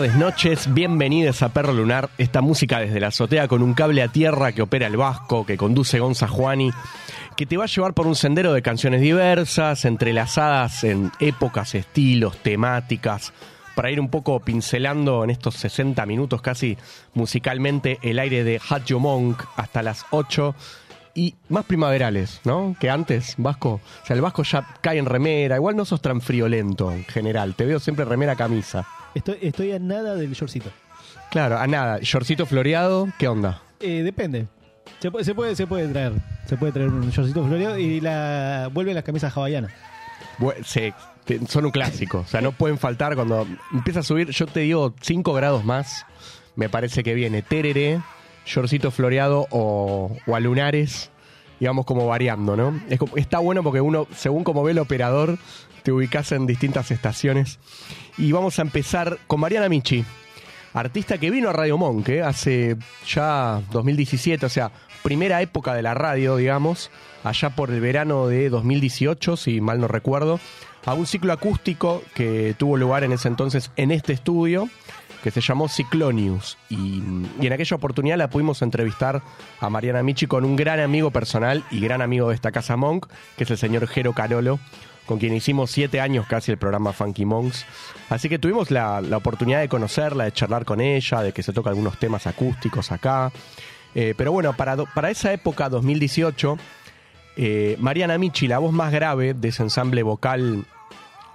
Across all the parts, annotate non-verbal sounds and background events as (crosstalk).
Tardes, noches, bienvenidos a Perro Lunar, esta música desde la azotea con un cable a tierra que opera el Vasco, que conduce Gonza Juani, que te va a llevar por un sendero de canciones diversas, entrelazadas en épocas, estilos, temáticas, para ir un poco pincelando en estos 60 minutos casi musicalmente el aire de Hatcho Monk hasta las 8 y más primaverales, ¿no? Que antes, Vasco. O sea, el Vasco ya cae en remera. Igual no sos tan friolento en general. Te veo siempre remera camisa. Estoy, estoy a nada del shortcito. Claro, a nada. Shortcito floreado, ¿qué onda? Eh, depende. Se puede, se puede, se puede traer. Se puede traer un shortcito floreado y la vuelven las camisas hawaianas. Bu- se- te- son un clásico. O sea, no pueden faltar cuando empieza a subir. Yo te digo 5 grados más. Me parece que viene tereré, shortcito floreado o, o a lunares. Y vamos como variando, ¿no? Es como- está bueno porque uno, según como ve el operador, te ubicas en distintas estaciones. Y vamos a empezar con Mariana Michi, artista que vino a Radio Monk ¿eh? hace ya 2017, o sea, primera época de la radio, digamos, allá por el verano de 2018, si mal no recuerdo, a un ciclo acústico que tuvo lugar en ese entonces en este estudio, que se llamó Ciclonius. Y, y en aquella oportunidad la pudimos entrevistar a Mariana Michi con un gran amigo personal y gran amigo de esta casa Monk, que es el señor Jero Carolo, con quien hicimos siete años casi el programa Funky Monks. Así que tuvimos la, oportunidad de conocerla, de charlar con ella, de que se toca algunos temas acústicos acá. Eh, pero bueno, para esa época, 2018, eh, Mariana Michi, la voz más grave de ese ensamble vocal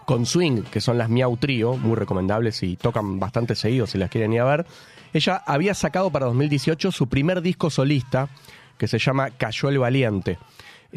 con swing, que son las Miau Trio, muy recomendables y tocan bastante seguido si las quieren ir a ver. Ella había sacado para 2018 su primer disco solista, que se llama Cayó el Valiente,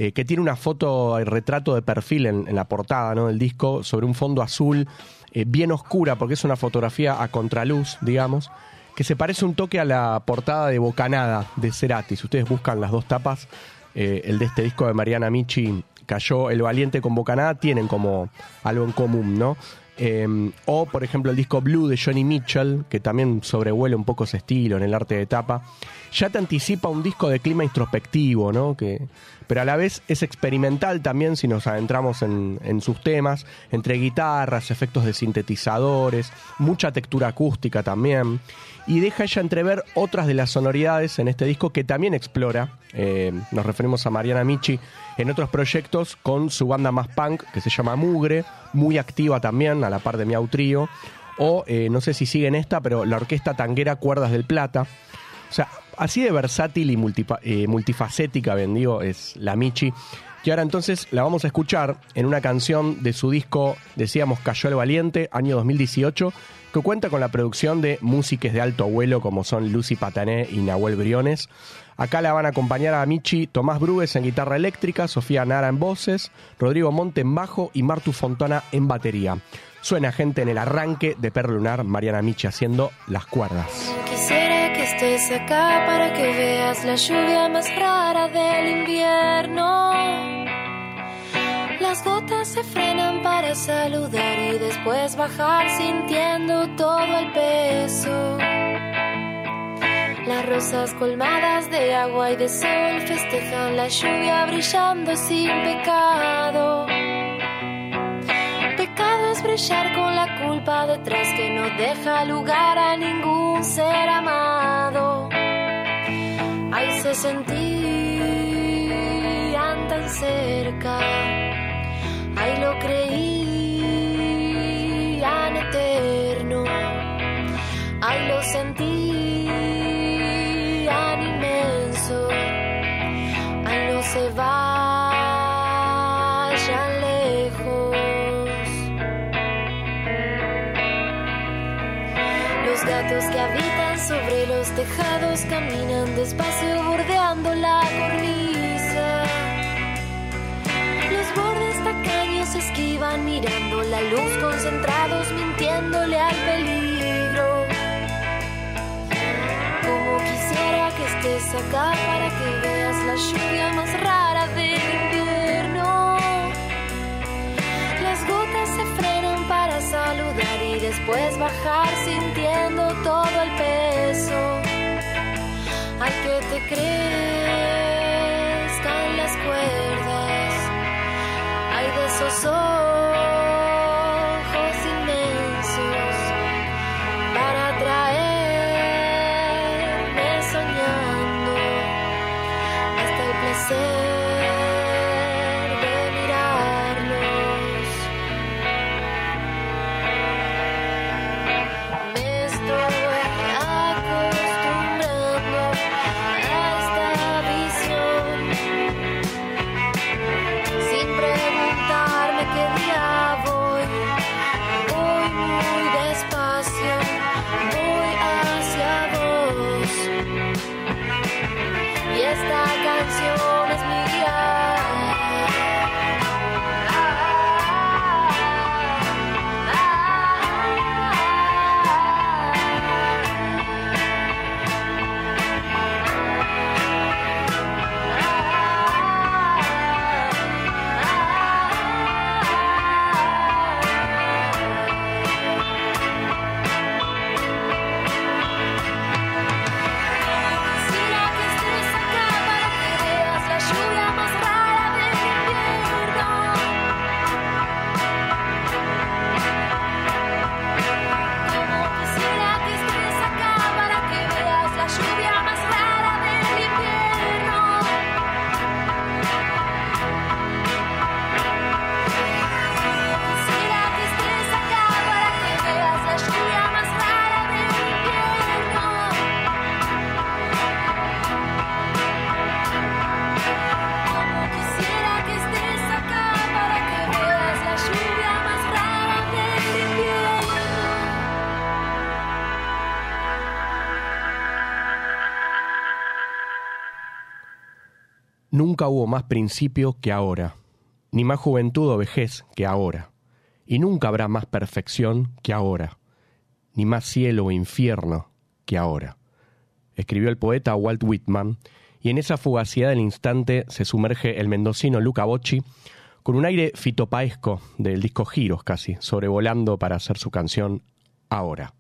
eh, que tiene una foto, el retrato de perfil en, la portada ¿no? del disco, sobre un fondo azul eh, bien oscura, porque es una fotografía a contraluz, digamos, que se parece un toque a la portada de Bocanada de Cerati. Si ustedes buscan las dos tapas, eh, el de este disco de Mariana Michi, Cayó el Valiente con Bocanada, tienen como algo en común, ¿no? Eh, o, por ejemplo, el disco Blue de Johnny Mitchell, que también sobrevuela un poco ese estilo en el arte de tapa. Ya te anticipa un disco de clima introspectivo, ¿no? Que, pero a la vez es experimental también si nos adentramos en, sus temas, entre guitarras, efectos de sintetizadores, mucha textura acústica también. Y deja ella entrever otras de las sonoridades en este disco que también explora. Eh, nos referimos a Mariana Michi en otros proyectos con su banda más punk que se llama Mugre, muy activa también, a la par de Miau Trío. O eh, no sé si siguen esta, pero la orquesta tanguera Cuerdas del Plata. O sea, así de versátil y eh, multifacética, ben digo, es la Michi. Y ahora entonces la vamos a escuchar en una canción de su disco, decíamos, Cayó el Valiente, año 2018, que cuenta con la producción de músicos de alto vuelo como son Lucy Patané y Nahuel Briones. Acá la van a acompañar a Michi Tomás Brugues en guitarra eléctrica, Sofía Nara en voces, Rodrigo Monte en bajo y Martu Fontana en batería. Suena gente en el arranque de Perro Lunar, Mariana Michi haciendo las cuerdas. Quisiera que estés acá para que veas la lluvia más rara del invierno. Las gotas se frenan para saludar y después bajar sintiendo todo el peso. Las rosas colmadas de agua y de sol festejan la lluvia brillando sin pecado. Pecado es brillar con la culpa detrás que no deja lugar a ningún ser amado. Ahí se sentían tan cerca, ahí lo creían eterno, ahí lo sentían se vayan lejos. Los gatos que habitan sobre los tejados caminan despacio bordeando la cornisa. Los bordes tacaños esquivan mirando la luz concentrados mintiéndole al peligro. Como quisiera que estés acá para que veas la lluvia más rara del invierno. Las gotas se frenan para saludar y después bajar sintiendo todo el peso. Al que te crezcan Nunca hubo más principio que ahora, ni más juventud o vejez que ahora, y nunca habrá más perfección que ahora, ni más cielo o infierno que ahora. Escribió el poeta Walt Whitman, y en esa fugacidad del instante se sumerge el mendocino Luca Bocci con un aire fitopaesco del disco Giros casi, sobrevolando para hacer su canción Ahora.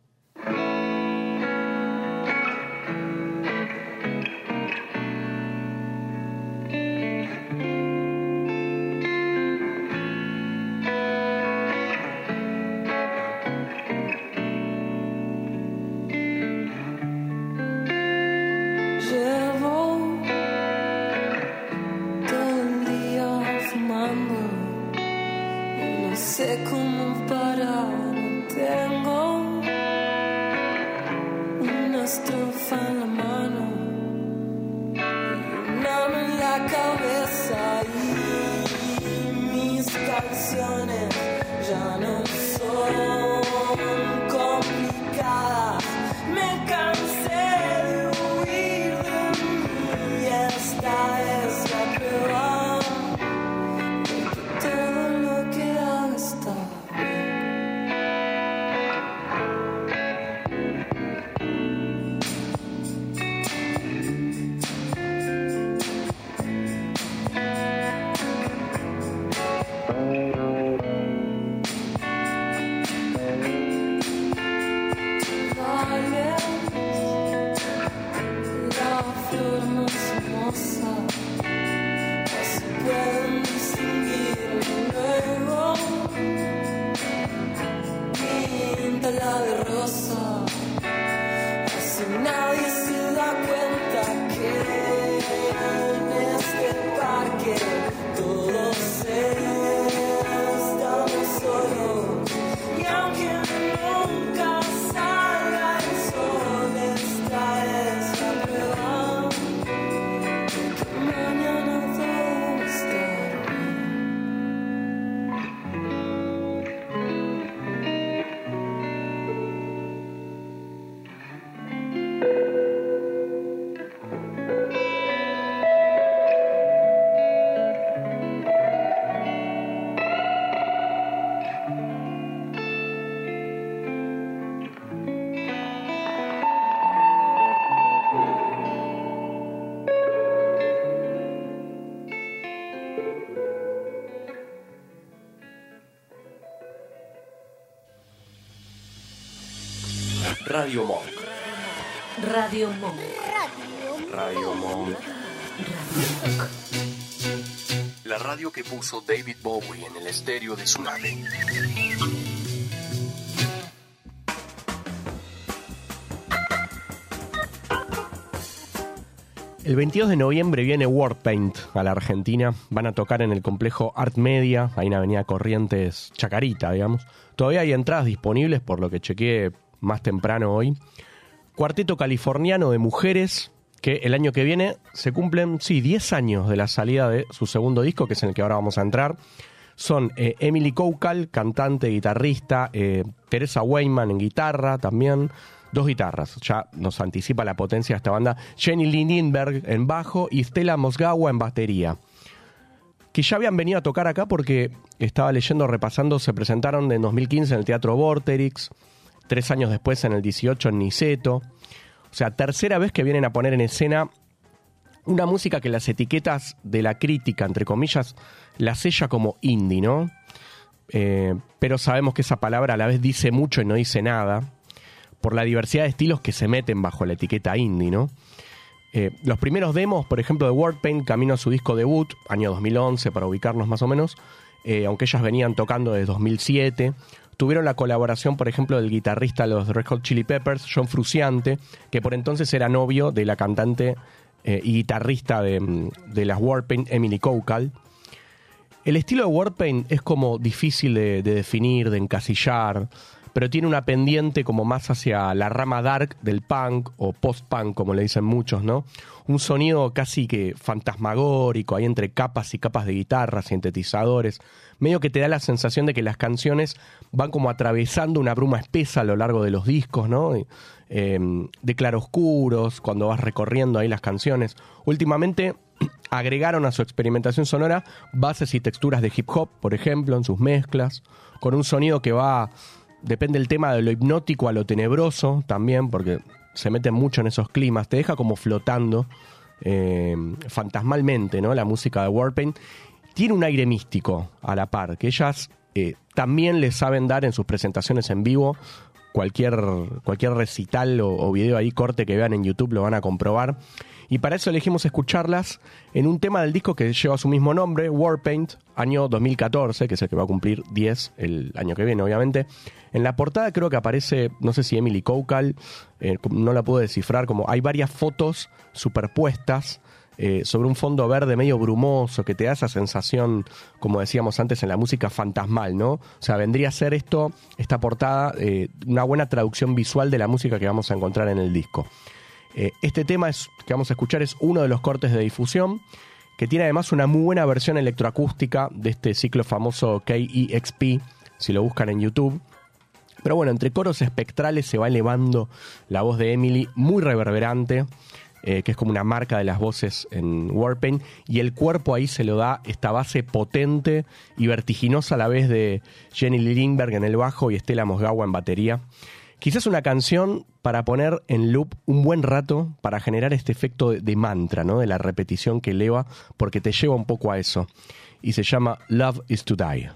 Radio Monk. Radio Monk. Radio Monk. La radio que puso David Bowie en el estéreo de su nave. El 22 de noviembre viene Warpaint a la Argentina. Van a tocar en el complejo Art Media, ahí en Avenida Corrientes, Chacarita, digamos. Todavía hay entradas disponibles, por lo que chequeé más temprano hoy. Cuarteto californiano de mujeres, que el año que viene se cumplen, sí, 10 años de la salida de su segundo disco, que es en el que ahora vamos a entrar. Son eh, Emily Koukal, cantante, guitarrista, eh, Teresa Weyman en guitarra también, dos guitarras, ya nos anticipa la potencia de esta banda, Jenny Lindberg en bajo y Stella Mosgawa en batería. Que ya habían venido a tocar acá porque estaba leyendo, repasando, se presentaron en 2015 en el Teatro Vorterix, tres años después en el 18 en Niceto. O sea, tercera vez que vienen a poner en escena una música que las etiquetas de la crítica, entre comillas, la sella como indie, ¿no? Eh, pero sabemos que esa palabra a la vez dice mucho y no dice nada, por la diversidad de estilos que se meten bajo la etiqueta indie, ¿no? Eh, los primeros demos, por ejemplo, de Wordpaint, camino a su disco debut, año 2011, para ubicarnos más o menos, eh, aunque ellas venían tocando desde 2007, tuvieron la colaboración, por ejemplo, del guitarrista de los Red Hot Chili Peppers, John Fruciante, que por entonces era novio de la cantante eh, y guitarrista de, mm, de las Warpaint, Emily Koukal. El estilo de Warpaint es como difícil de definir, de encasillar, pero tiene una pendiente como más hacia la rama dark del punk o post-punk, como le dicen muchos, ¿no? Un sonido casi que fantasmagórico, ahí entre capas y capas de guitarra, sintetizadores, medio que te da la sensación de que las canciones van como atravesando una bruma espesa a lo largo de los discos, ¿no? Eh, de claroscuros, cuando vas recorriendo ahí las canciones. Últimamente (clears throat) agregaron a su experimentación sonora bases y texturas de hip hop, por ejemplo, en sus mezclas, con un sonido que va, depende del tema, de lo hipnótico a lo tenebroso también, porque se meten mucho en esos climas, te deja como flotando eh, fantasmalmente, ¿no? La música de Warpaint. Tiene un aire místico a la par, que ellas eh, también le saben dar en sus presentaciones en vivo. Cualquier, cualquier recital o, o video ahí, corte que vean en YouTube, lo van a comprobar. Y para eso elegimos escucharlas en un tema del disco que lleva su mismo nombre, Warpaint, año 2014, que es el que va a cumplir 10 el año que viene, obviamente. En la portada creo que aparece, no sé si Emily Koukal, eh, no la puedo descifrar, como hay varias fotos superpuestas eh, sobre un fondo verde medio brumoso que te da esa sensación, como decíamos antes en la música, fantasmal, ¿no? O sea, vendría a ser esto, esta portada, eh, una buena traducción visual de la música que vamos a encontrar en el disco. Este tema es, que vamos a escuchar es uno de los cortes de difusión, que tiene además una muy buena versión electroacústica de este ciclo famoso KEXP, si lo buscan en YouTube. Pero bueno, entre coros espectrales se va elevando la voz de Emily, muy reverberante, eh, que es como una marca de las voces en Warpaint, y el cuerpo ahí se lo da esta base potente y vertiginosa a la vez de Jenny Lindberg en el bajo y Stella Mosgawa en batería. Quizás una canción para poner en loop un buen rato para generar este efecto de, de mantra, ¿no? De la repetición que eleva, porque te lleva un poco a eso. Y se llama Love is to Die.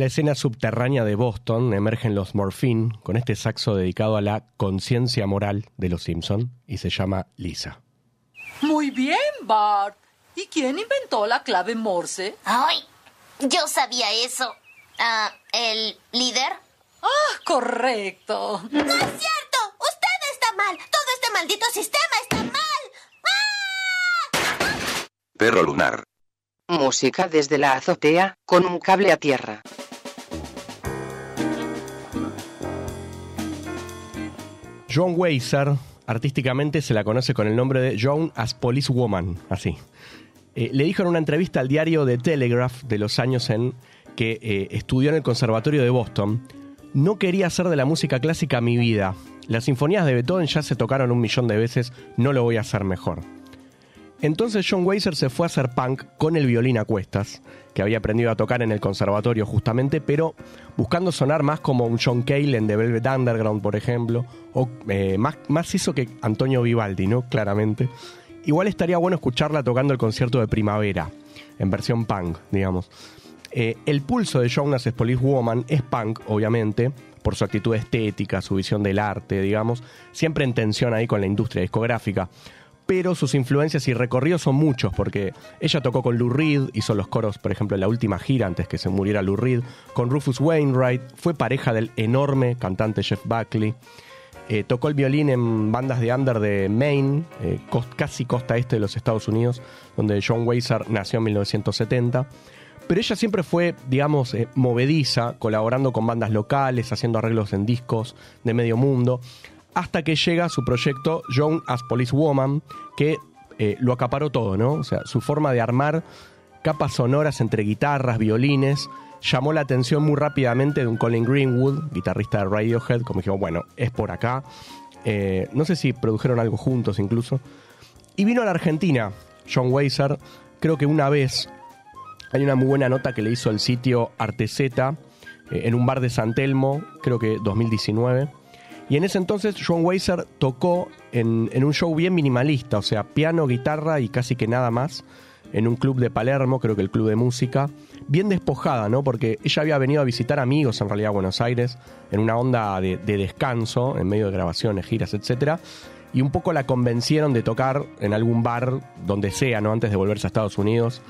La escena subterránea de Boston emergen los Morphine con este saxo dedicado a la conciencia moral de los Simpson y se llama Lisa. Muy bien, Bart. ¿Y quién inventó la clave Morse? Ay, yo sabía eso. Ah, ¿El líder? Ah, correcto. ¡No es cierto! ¡Usted está mal! ¡Todo este maldito sistema está mal! Perro lunar. Música desde la azotea, con un cable a tierra. Joan Weiser, artísticamente se la conoce con el nombre de Joan as Police Woman, así. Eh, le dijo en una entrevista al diario The Telegraph de los años en que eh, estudió en el Conservatorio de Boston, no quería hacer de la música clásica mi vida. Las sinfonías de Beethoven ya se tocaron un millón de veces, no lo voy a hacer mejor. Entonces John Weiser se fue a hacer punk con el violín a cuestas, que había aprendido a tocar en el conservatorio justamente, pero buscando sonar más como un John Cale en The Velvet Underground, por ejemplo, o eh, más, más eso que Antonio Vivaldi, ¿no? Claramente. Igual estaría bueno escucharla tocando el concierto de primavera, en versión punk, digamos. Eh, el pulso de Jonas Police Woman es punk, obviamente, por su actitud estética, su visión del arte, digamos, siempre en tensión ahí con la industria discográfica. Pero sus influencias y recorridos son muchos, porque ella tocó con Lou Reed, hizo los coros, por ejemplo, en la última gira antes que se muriera Lou Reed, con Rufus Wainwright, fue pareja del enorme cantante Jeff Buckley. Eh, tocó el violín en bandas de under de Maine, eh, casi costa este de los Estados Unidos, donde John Weiser nació en 1970. Pero ella siempre fue, digamos, eh, movediza, colaborando con bandas locales, haciendo arreglos en discos de medio mundo, hasta que llega su proyecto Joan as Police Woman, que eh, lo acaparó todo, ¿no? O sea, su forma de armar capas sonoras entre guitarras, violines, llamó la atención muy rápidamente de un Colin Greenwood, guitarrista de Radiohead, como dijimos, bueno, es por acá. Eh, no sé si produjeron algo juntos incluso. Y vino a la Argentina, John Weiser, creo que una vez, hay una muy buena nota que le hizo el sitio Arteseta, eh, en un bar de San Telmo, creo que 2019. Y en ese entonces John Weiser tocó en, un show bien minimalista, o sea, piano, guitarra y casi que nada más, en un club de Palermo, creo que el club de música, bien despojada, ¿no? Porque ella había venido a visitar amigos en realidad a Buenos Aires, en una onda de, de descanso, en medio de grabaciones, giras, etcétera. Y un poco la convencieron de tocar en algún bar, donde sea, ¿no? Antes de volverse a Estados Unidos,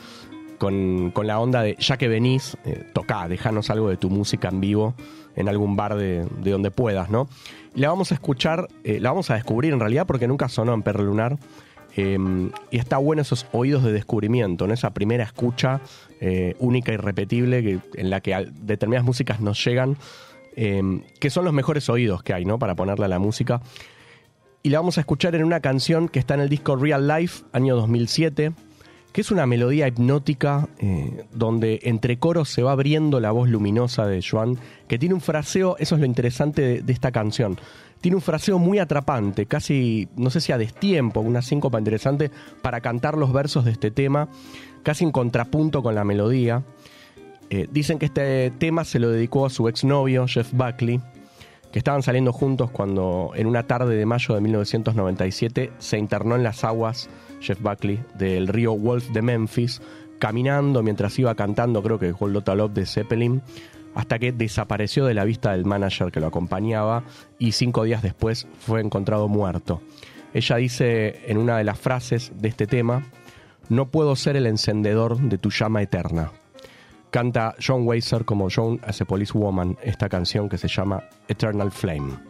con, con la onda de, ya que venís, eh, tocá, dejanos algo de tu música en vivo en algún bar de, de donde puedas, ¿no? La vamos a escuchar, eh, la vamos a descubrir en realidad porque nunca sonó en Perro Lunar. Eh, y está bueno esos oídos de descubrimiento, en esa primera escucha eh, única y repetible que, en la que determinadas músicas nos llegan, eh, que son los mejores oídos que hay, ¿no? Para ponerle a la música. Y la vamos a escuchar en una canción que está en el disco Real Life, año 2007, que es una melodía hipnótica eh, donde entre coros se va abriendo la voz luminosa de Joan, que tiene un fraseo, eso es lo interesante de, esta canción, tiene un fraseo muy atrapante, casi, no sé si a destiempo, una síncopa interesante para cantar los versos de este tema, casi en contrapunto con la melodía. Eh, dicen que este tema se lo dedicó a su exnovio, Jeff Buckley, que estaban saliendo juntos cuando en una tarde de mayo de 1997 se internó en las aguas Jeff Buckley del río Wolf de Memphis, caminando mientras iba cantando, creo que Hold Lotta Love de Zeppelin, hasta que desapareció de la vista del manager que lo acompañaba y cinco días después fue encontrado muerto. Ella dice en una de las frases de este tema, no puedo ser el encendedor de tu llama eterna. Canta John Weiser como John as a Police Woman esta canción que se llama Eternal Flame.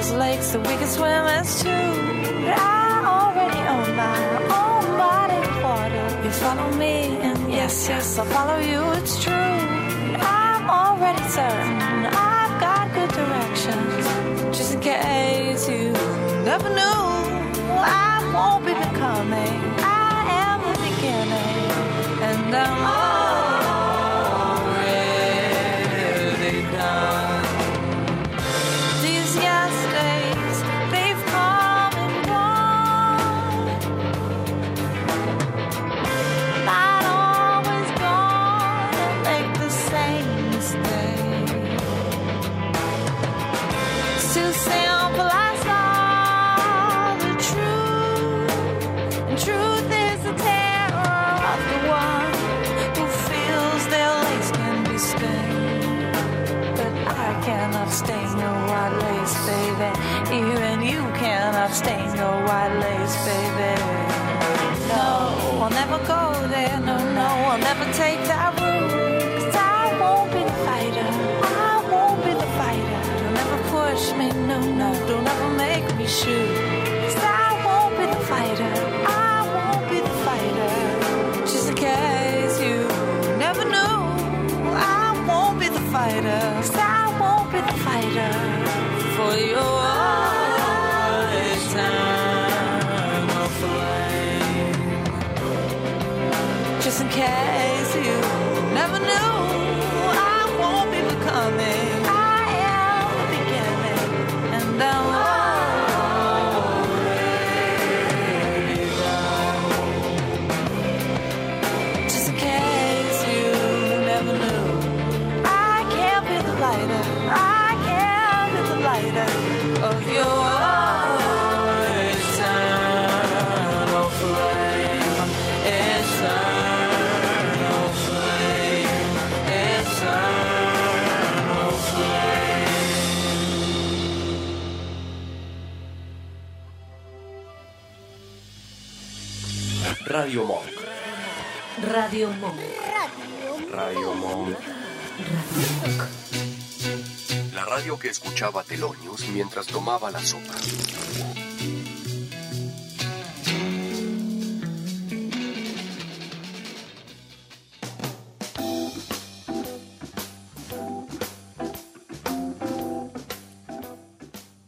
Rivers, lakes that we can swim as two. But I already own my own body water. You follow me, and yes, yes, I'll follow you. It's true. I'm already certain I've got good directions. Just in case you never knew, I won't be becoming. I am the beginning, and I'm your white lace, baby. No, I'll never go there. No, no, I'll never take that удалось.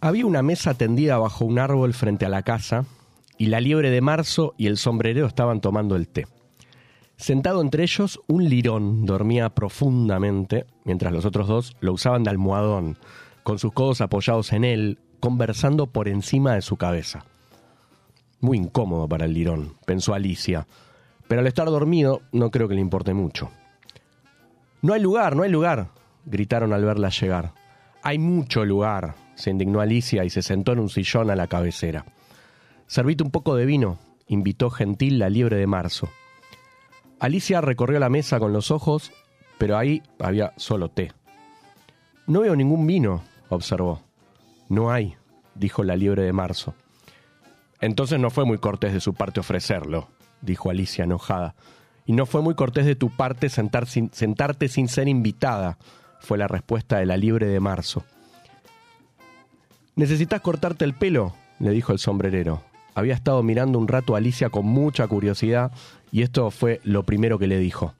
Había una mesa tendida bajo un árbol frente a la casa y la liebre de marzo y el sombrerero estaban tomando el té. Sentado entre ellos, un lirón dormía profundamente, mientras los otros dos lo usaban de almohadón, con sus codos apoyados en él, conversando por encima de su cabeza. Muy incómodo para el lirón, pensó Alicia, pero al estar dormido no creo que le importe mucho. No hay lugar, no hay lugar, gritaron al verla llegar. Hay mucho lugar, se indignó Alicia y se sentó en un sillón a la cabecera. Servite un poco de vino, invitó gentil la liebre de marzo. Alicia recorrió la mesa con los ojos, pero ahí había solo té. No veo ningún vino, observó. No hay, dijo la liebre de marzo. Entonces no fue muy cortés de su parte ofrecerlo, dijo Alicia enojada. Y no fue muy cortés de tu parte sentarte sin ser invitada, fue la respuesta de la liebre de marzo. ¿Necesitas cortarte el pelo? le dijo el sombrerero. Había estado mirando un rato a Alicia con mucha curiosidad y esto fue lo primero que le dijo.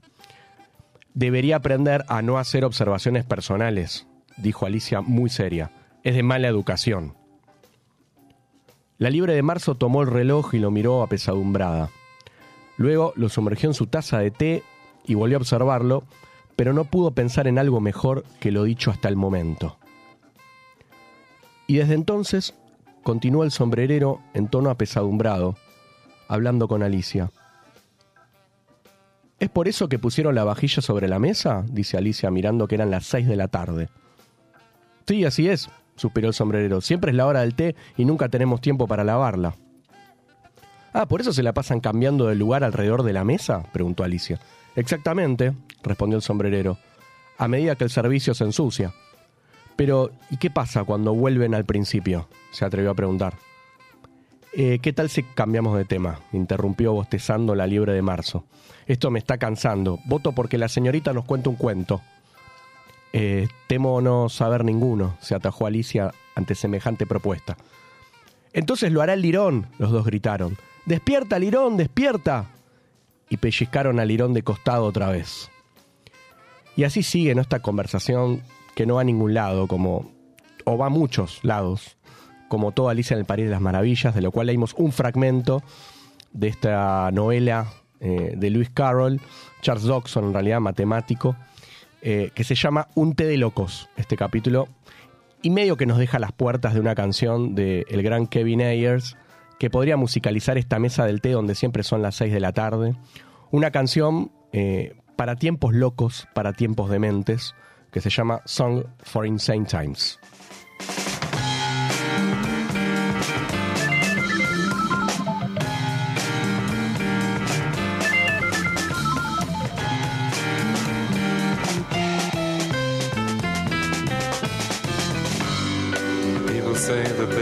Debería aprender a no hacer observaciones personales, dijo Alicia muy seria. Es de mala educación. La libre de marzo tomó el reloj y lo miró apesadumbrada. Luego lo sumergió en su taza de té y volvió a observarlo, pero no pudo pensar en algo mejor que lo dicho hasta el momento. Y desde entonces continuó el sombrerero en tono apesadumbrado, hablando con Alicia. ¿Es por eso que pusieron la vajilla sobre la mesa? dice Alicia mirando que eran las seis de la tarde. Sí, así es, suspiró el sombrerero. Siempre es la hora del té y nunca tenemos tiempo para lavarla. Ah, ¿por eso se la pasan cambiando de lugar alrededor de la mesa? preguntó Alicia. Exactamente, respondió el sombrerero, a medida que el servicio se ensucia. Pero, ¿y qué pasa cuando vuelven al principio? se atrevió a preguntar. "Eh, ¿Qué tal si cambiamos de tema? interrumpió bostezando la liebre de marzo. Esto me está cansando. Voto porque la señorita nos cuente un cuento. "Eh, temo no saber ninguno, se atajó Alicia ante semejante propuesta. Entonces lo hará el lirón, los dos gritaron. ¡Despierta, lirón, despierta! Y pellizcaron al lirón de costado otra vez. Y así sigue nuestra conversación que no va a ningún lado, como. o va a muchos lados, como toda Alicia en el País de las Maravillas, de lo cual leímos un fragmento de esta novela eh, de Lewis Carroll, Charles Dodson, en realidad matemático, eh, que se llama Un té de locos, este capítulo, y medio que nos deja las puertas de una canción del el gran Kevin Ayers, que podría musicalizar esta mesa del té donde siempre son las 6 de la tarde. Una canción eh, para tiempos locos, para tiempos dementes, que se llama Song for Insane Times.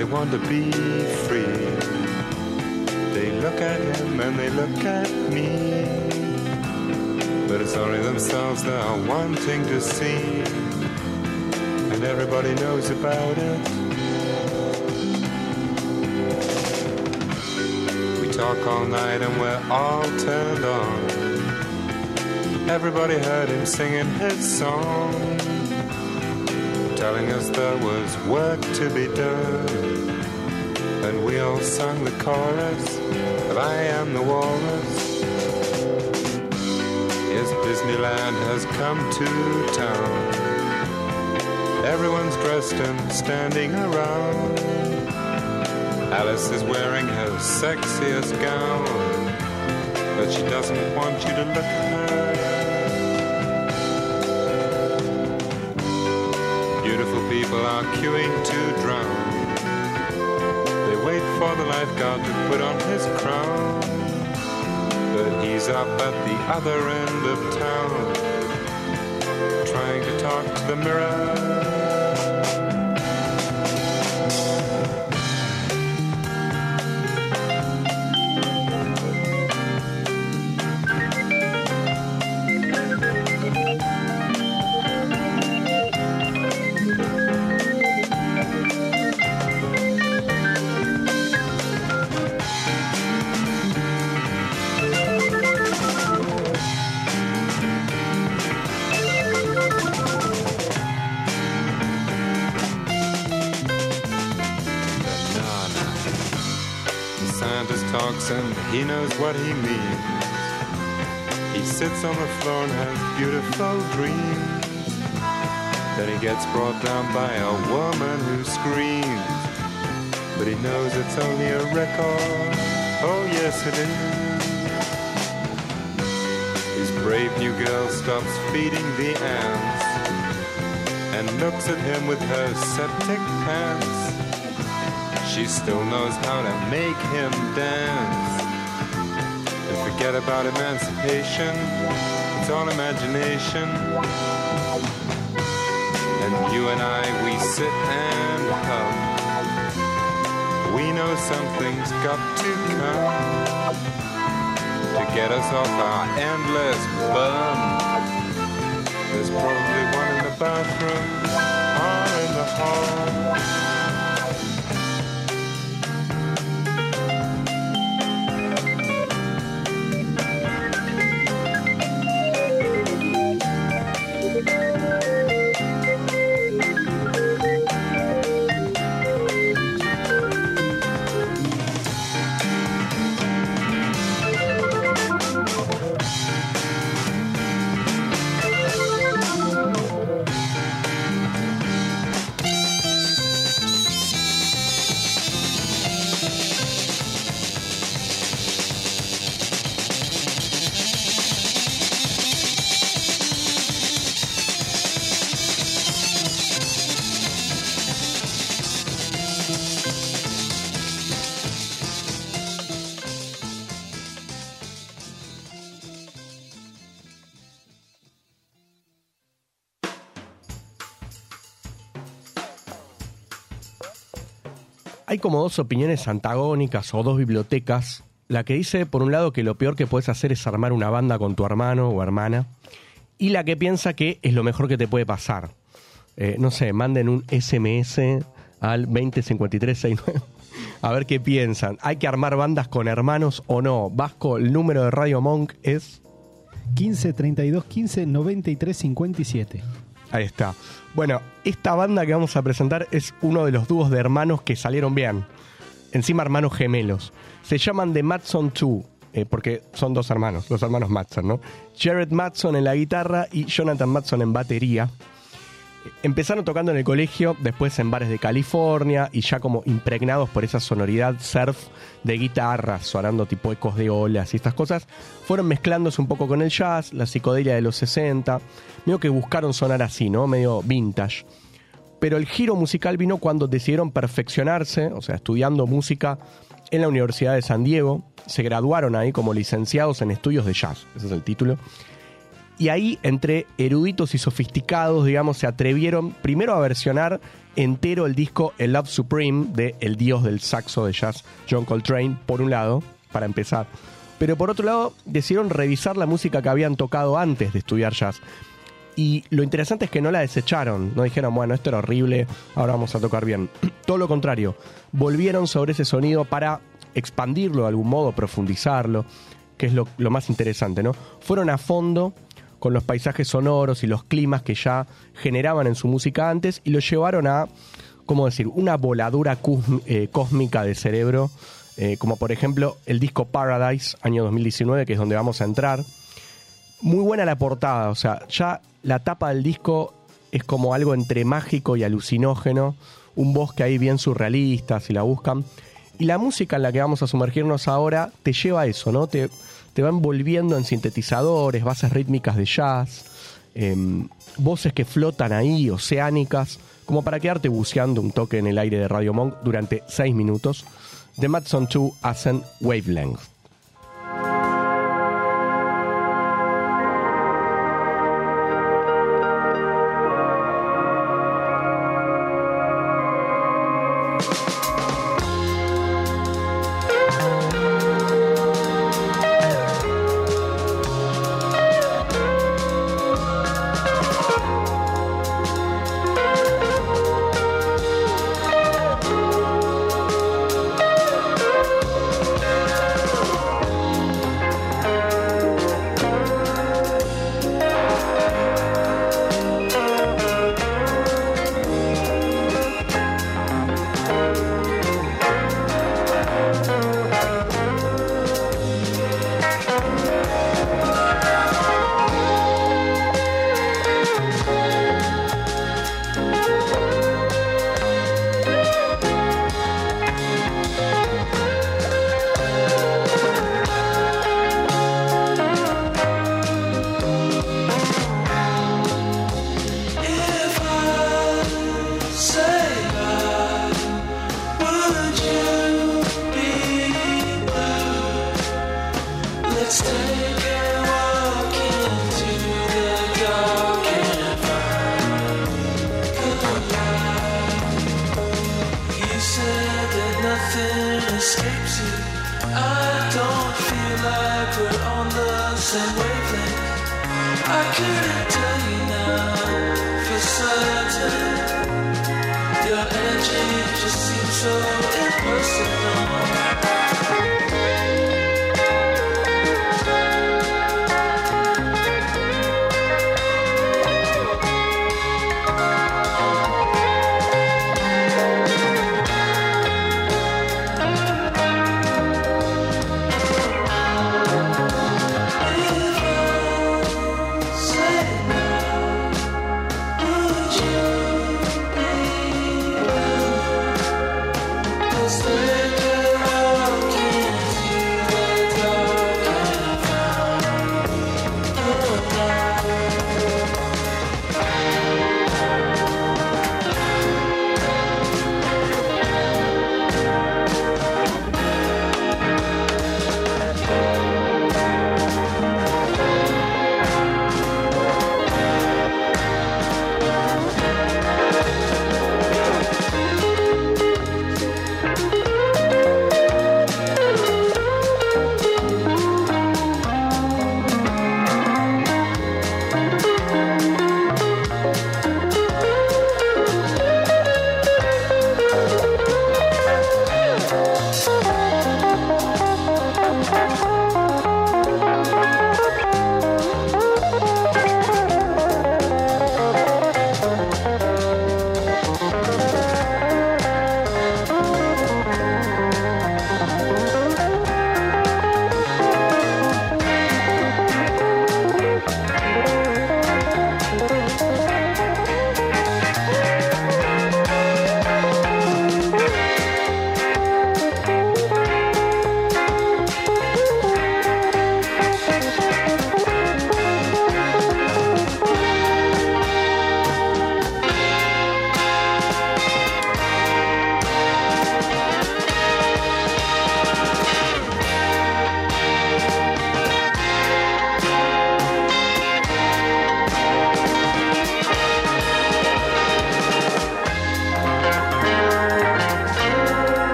They want to be free. They look at him and they look at me. But it's only themselves that are wanting to see. And everybody knows about it. We talk all night and we're all turned on. Everybody heard him singing his song telling us there was work to be done. All sung the chorus of I Am the Walrus. Yes, Disneyland has come to town. Everyone's dressed and standing around. Alice is wearing her sexiest gown, but she doesn't want you to look at her. Beautiful people are queuing to drown. For the lifeguard to put on his crown. But he's up at the other end of town, trying to talk to the mirror. And he knows what he means. He sits on the floor and has beautiful dreams. Then he gets brought down by a woman who screams. But he knows it's only a record. Oh, yes, it is. His brave new girl stops feeding the ants and looks at him with her septic pants. She still knows how to make him dance. And forget about emancipation, it's all imagination. And you and I, we sit and hum. We know something's got to come to get us off our endless bum. There's probably one in the bathroom or in the hall. Como dos opiniones antagónicas o dos bibliotecas. La que dice, por un lado, que lo peor que puedes hacer es armar una banda con tu hermano o hermana. Y la que piensa que es lo mejor que te puede pasar. Eh, no sé, manden un SMS al 205369. (laughs) A ver qué piensan. ¿Hay que armar bandas con hermanos o no? Vasco, el número de Radio Monk es 15 32 15 93 57. Ahí está. Bueno, esta banda que vamos a presentar es uno de los dúos de hermanos que salieron bien. Encima hermanos gemelos. Se llaman The Matson 2, eh, porque son dos hermanos, los hermanos Matson, ¿no? Jared Matson en la guitarra y Jonathan Matson en batería. Empezaron tocando en el colegio, después en bares de California y ya como impregnados por esa sonoridad surf de guitarras, sonando tipo ecos de olas y estas cosas, fueron mezclándose un poco con el jazz, la psicodelia de los 60, medio que buscaron sonar así, ¿no? Medio vintage. Pero el giro musical vino cuando decidieron perfeccionarse, o sea, estudiando música en la Universidad de San Diego, se graduaron ahí como licenciados en estudios de jazz, ese es el título. Y ahí, entre eruditos y sofisticados, digamos, se atrevieron primero a versionar entero el disco El Love Supreme de El Dios del Saxo de Jazz, John Coltrane, por un lado, para empezar. Pero por otro lado, decidieron revisar la música que habían tocado antes de estudiar jazz. Y lo interesante es que no la desecharon, no dijeron, bueno, esto era horrible, ahora vamos a tocar bien. (clears throat) Todo lo contrario, volvieron sobre ese sonido para expandirlo de algún modo, profundizarlo, que es lo, lo más interesante, ¿no? Fueron a fondo con los paisajes sonoros y los climas que ya generaban en su música antes y lo llevaron a, ¿cómo decir?, una voladura eh, cósmica de cerebro, eh, como por ejemplo el disco Paradise, año 2019, que es donde vamos a entrar. Muy buena la portada, o sea, ya la tapa del disco es como algo entre mágico y alucinógeno, un bosque ahí bien surrealista, si la buscan. Y la música en la que vamos a sumergirnos ahora te lleva a eso, ¿no? Te va envolviendo en sintetizadores, bases rítmicas de jazz, em, voces que flotan ahí, oceánicas, como para quedarte buceando un toque en el aire de Radio Monk durante seis minutos. The Matson 2 hacen Wavelength.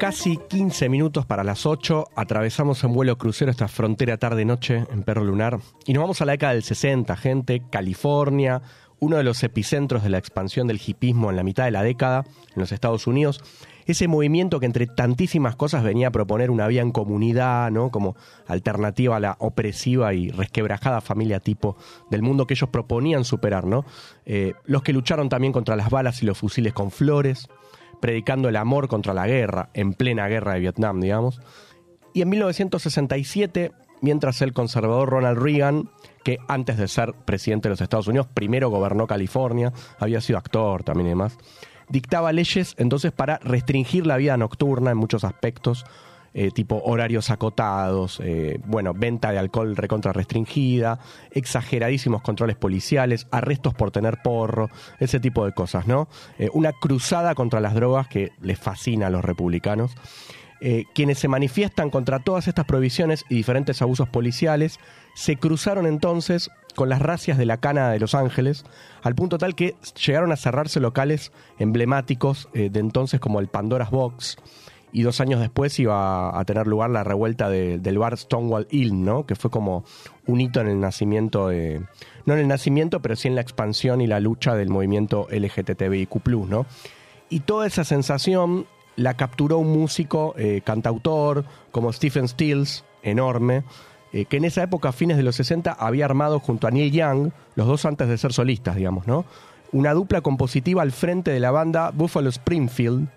Casi 15 minutos para las 8. Atravesamos en vuelo crucero esta frontera tarde-noche en Perro Lunar. Y nos vamos a la década del 60, gente. California, uno de los epicentros de la expansión del hipismo en la mitad de la década en los Estados Unidos. Ese movimiento que entre tantísimas cosas venía a proponer una vía en comunidad, ¿no? Como alternativa a la opresiva y resquebrajada familia tipo del mundo que ellos proponían superar, ¿no? Eh, los que lucharon también contra las balas y los fusiles con flores, predicando el amor contra la guerra, en plena guerra de Vietnam, digamos. Y en 1967, mientras el conservador Ronald Reagan, que antes de ser presidente de los Estados Unidos, primero gobernó California, había sido actor también y demás, dictaba leyes entonces para restringir la vida nocturna en muchos aspectos, eh, tipo horarios acotados, eh, bueno, venta de alcohol recontra restringida, exageradísimos controles policiales, arrestos por tener porro, ese tipo de cosas, ¿no? Eh, una cruzada contra las drogas que les fascina a los republicanos. Quienes se manifiestan contra todas estas prohibiciones y diferentes abusos policiales se cruzaron entonces con las racias de la cana de Los Ángeles, al punto tal que llegaron a cerrarse locales emblemáticos de entonces como el Pandora's Box, y dos años después iba a tener lugar la revuelta de- del bar Stonewall Inn, ¿no? que fue como un hito en el nacimiento de... No en el nacimiento, pero sí en la expansión y la lucha del movimiento LGTBIQ+, ¿no? Y toda esa sensación la capturó un músico, eh, cantautor, como Stephen Stills, enorme, eh, que en esa época, a fines de los 60, había armado junto a Neil Young, los dos antes de ser solistas, digamos, ¿no? Una dupla compositiva al frente de la banda Buffalo Springfield,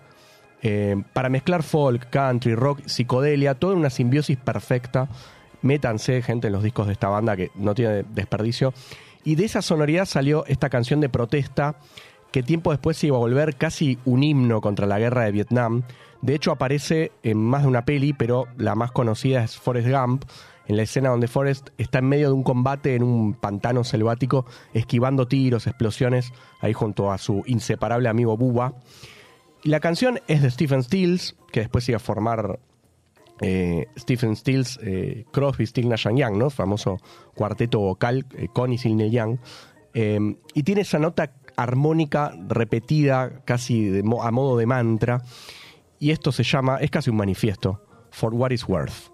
eh, para mezclar folk, country, rock, psicodelia, toda una simbiosis perfecta. Métanse, gente, en los discos de esta banda que no tiene desperdicio. Y de esa sonoridad salió esta canción de protesta que tiempo después se iba a volver casi un himno contra la guerra de Vietnam. De hecho, aparece en más de una peli, pero la más conocida es Forrest Gump, en la escena donde Forrest está en medio de un combate en un pantano selvático, esquivando tiros, explosiones, ahí junto a su inseparable amigo Bubba. Y la canción es de Stephen Stills, que después iba a formar eh, Stephen Stills, eh, Crosby, Stills, Nash Young, ¿no? Famoso cuarteto vocal eh, con y sin Neil Young. Eh, y tiene esa nota armónica repetida casi de a modo de mantra. Y esto se llama, es casi un manifiesto, For What It's Worth.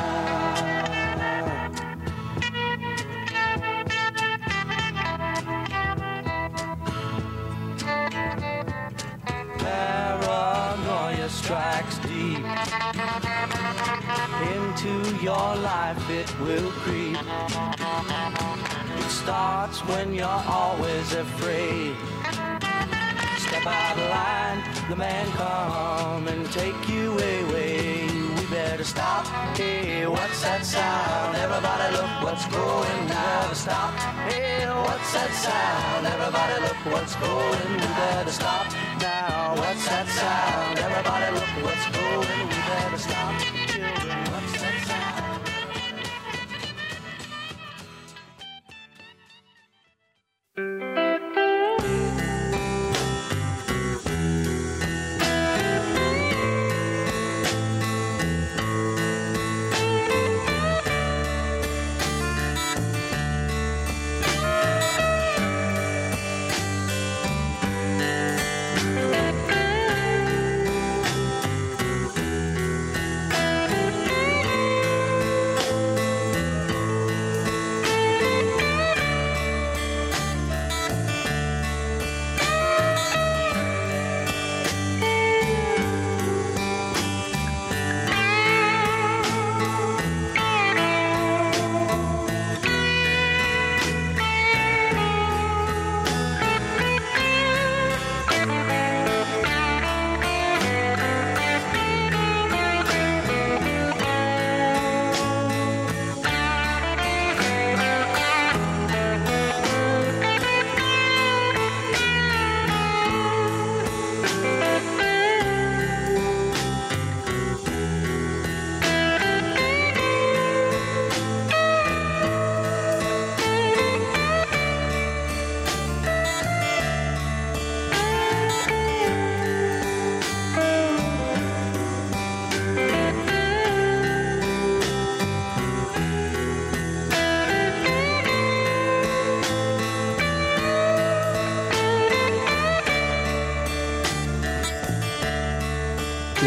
Strikes deep into your life, it will creep. It starts when you're always afraid. Step out of line, the man come and take you away. We stop. Hey, what's that sound? Everybody look what's going down. Stop. Hey, what's that sound? Everybody look what's going. We better stop now. What's that sound? Everybody look what's going. We better stop.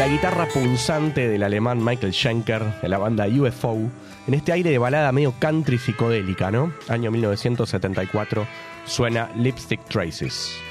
La guitarra punzante del alemán Michael Schenker de la banda UFO en este aire de balada medio country psicodélica, ¿no? Año 1974 suena Lipstick Traces.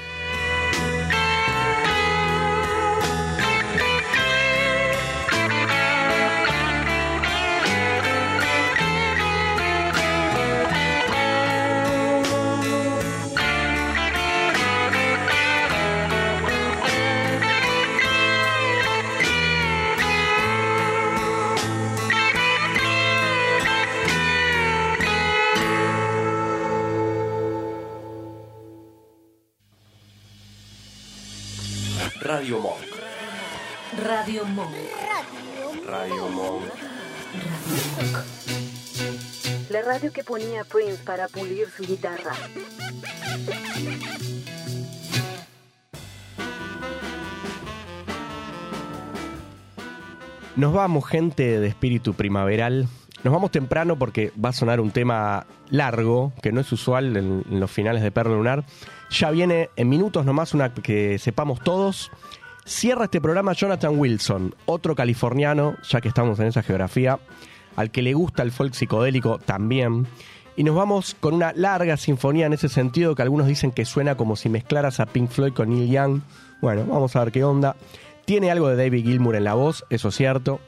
Para pulir su guitarra. Nos vamos, gente de espíritu primaveral. Nos vamos temprano porque va a sonar un tema largo, que no es usual en, en los finales de Perro Lunar. Ya viene en minutos nomás una que sepamos todos. Cierra este programa Jonathan Wilson, otro californiano, ya que estamos en esa geografía, al que le gusta el folk psicodélico también. Y nos vamos con una larga sinfonía en ese sentido que algunos dicen que suena como si mezclaras a Pink Floyd con Neil Young. Bueno, vamos a ver qué onda. Tiene algo de David Gilmour en la voz, eso es cierto.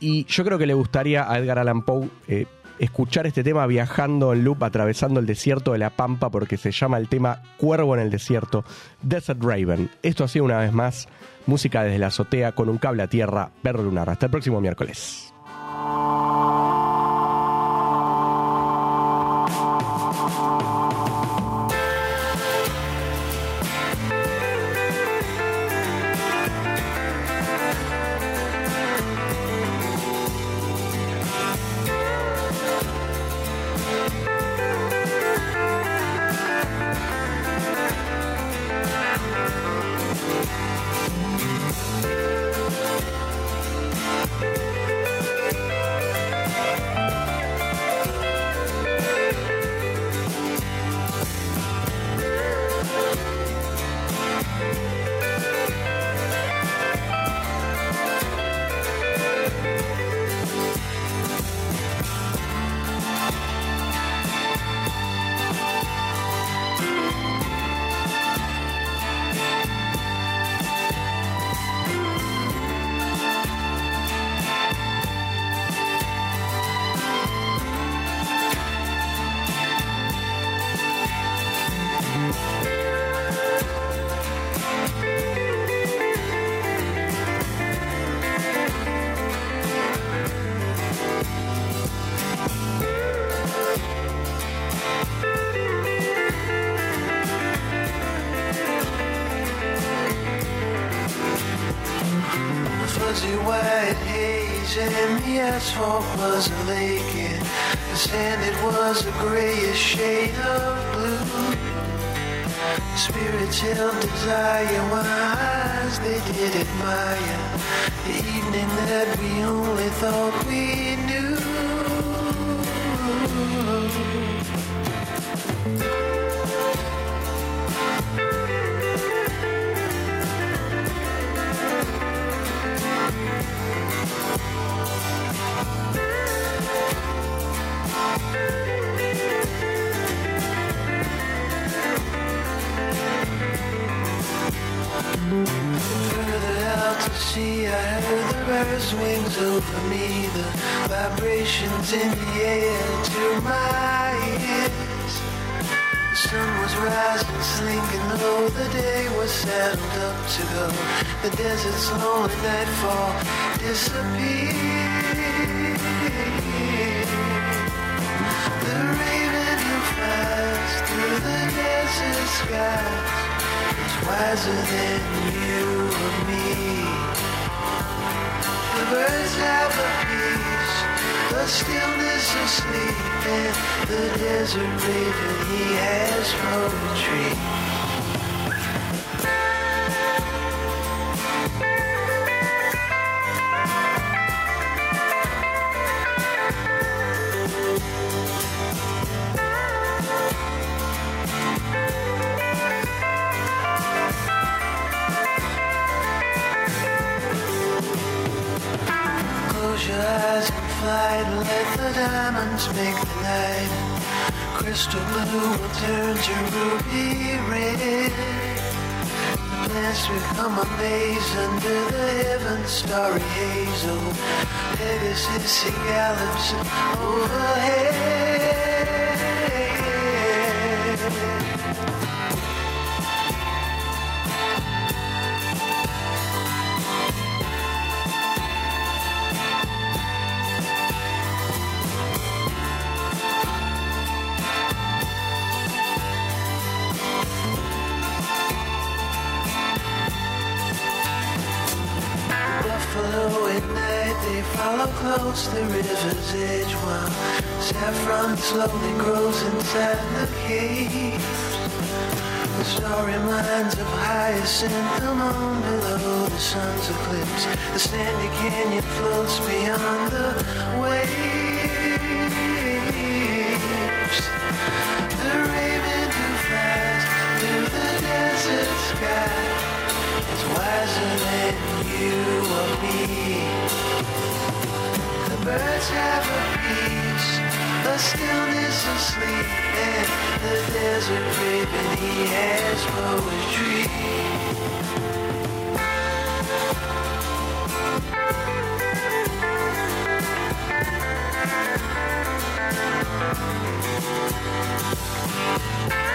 Y yo creo que le gustaría a Edgar Allan Poe eh, escuchar este tema viajando en loop, atravesando el desierto de la Pampa, porque se llama el tema Cuervo en el Desierto, Desert Raven. Esto ha sido una vez más música desde la azotea con un cable a tierra, perro lunar. Hasta el próximo miércoles. Fuzzy white haze and the asphalt was a lake and the sand it was a grayish shade of blue. Spirits held desire eyes they did admire the evening that we only thought we knew. Further out to sea, I heard the birds' wings over me, the vibrations in the air to my ears. The sun was rising, slinking low, the day was settled up to go. The desert's lonely nightfall disappeared. The raven who flies through the desert skies wiser than you or me. The birds have a peace, the stillness of sleep, and the desert raven, he has poetry. Flight, let the diamonds make the night. Crystal blue will turn to ruby red. The plants become a maze under the heavens, starry hazel. Pegasus gallops overhead. Close the river's edge while saffron slowly grows inside the caves. The starry minds of hyacinth alone below the sun's eclipse. The sandy canyon floats beyond the waves. The raven who flies through the desert sky is wiser than you or me birds have a peace, the stillness of sleep, and the desert raven, he has poetry. Thank